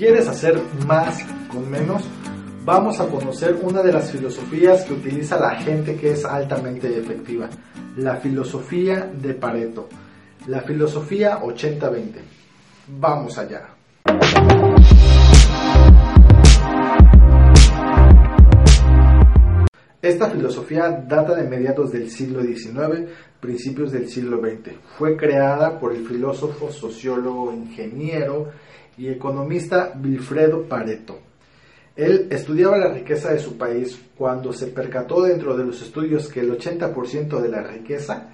¿Quieres hacer más con menos? Vamos a conocer una de las filosofías que utiliza la gente que es altamente efectiva, la filosofía de Pareto, la filosofía 80-20. Vamos allá. Esta filosofía data de mediados del siglo XIX, principios del siglo XX. Fue creada por el filósofo, sociólogo, ingeniero y economista Wilfredo Pareto. Él estudiaba la riqueza de su país cuando se percató dentro de los estudios que el 80% de la riqueza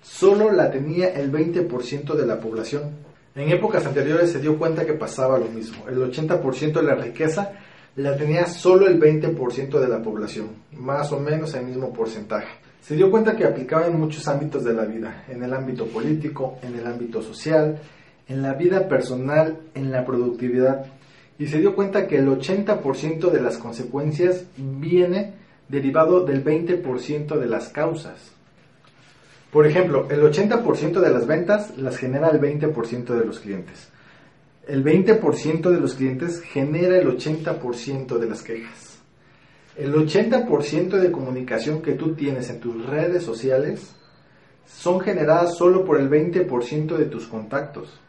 solo la tenía el 20% de la población. En épocas anteriores se dio cuenta que pasaba lo mismo. El 80% de la riqueza la tenía solo el 20% de la población, más o menos el mismo porcentaje. Se dio cuenta que aplicaba en muchos ámbitos de la vida, en el ámbito político, en el ámbito social, en la vida personal, en la productividad. Y se dio cuenta que el 80% de las consecuencias viene derivado del 20% de las causas. Por ejemplo, el 80% de las ventas las genera el 20% de los clientes el 20% de los clientes genera el 80% de las quejas. El 80% de comunicación que tú tienes en tus redes sociales son generadas solo por el 20% de tus contactos.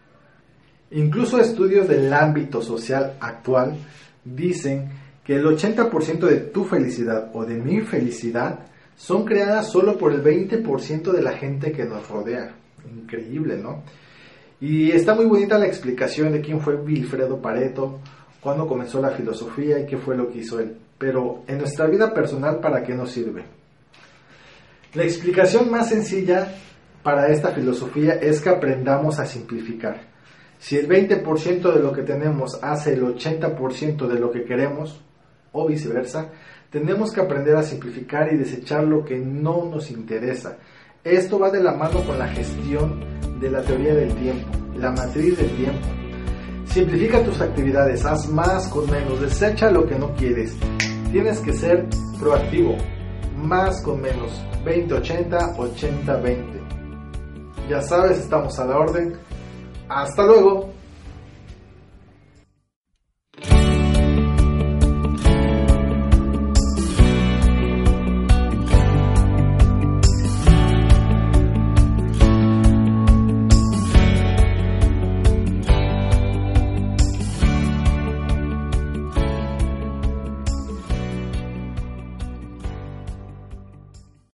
Incluso estudios del ámbito social actual dicen que el 80% de tu felicidad o de mi felicidad son creadas solo por el 20% de la gente que nos rodea. Increíble, ¿no? Y está muy bonita la explicación de quién fue Wilfredo Pareto, cuándo comenzó la filosofía y qué fue lo que hizo él. Pero en nuestra vida personal, ¿para qué nos sirve? La explicación más sencilla para esta filosofía es que aprendamos a simplificar. Si el 20% de lo que tenemos hace el 80% de lo que queremos, o viceversa, tenemos que aprender a simplificar y desechar lo que no nos interesa. Esto va de la mano con la gestión de la teoría del tiempo, la matriz del tiempo. Simplifica tus actividades, haz más con menos, desecha lo que no quieres. Tienes que ser proactivo, más con menos, 20-80, 80-20. Ya sabes, estamos a la orden. Hasta luego.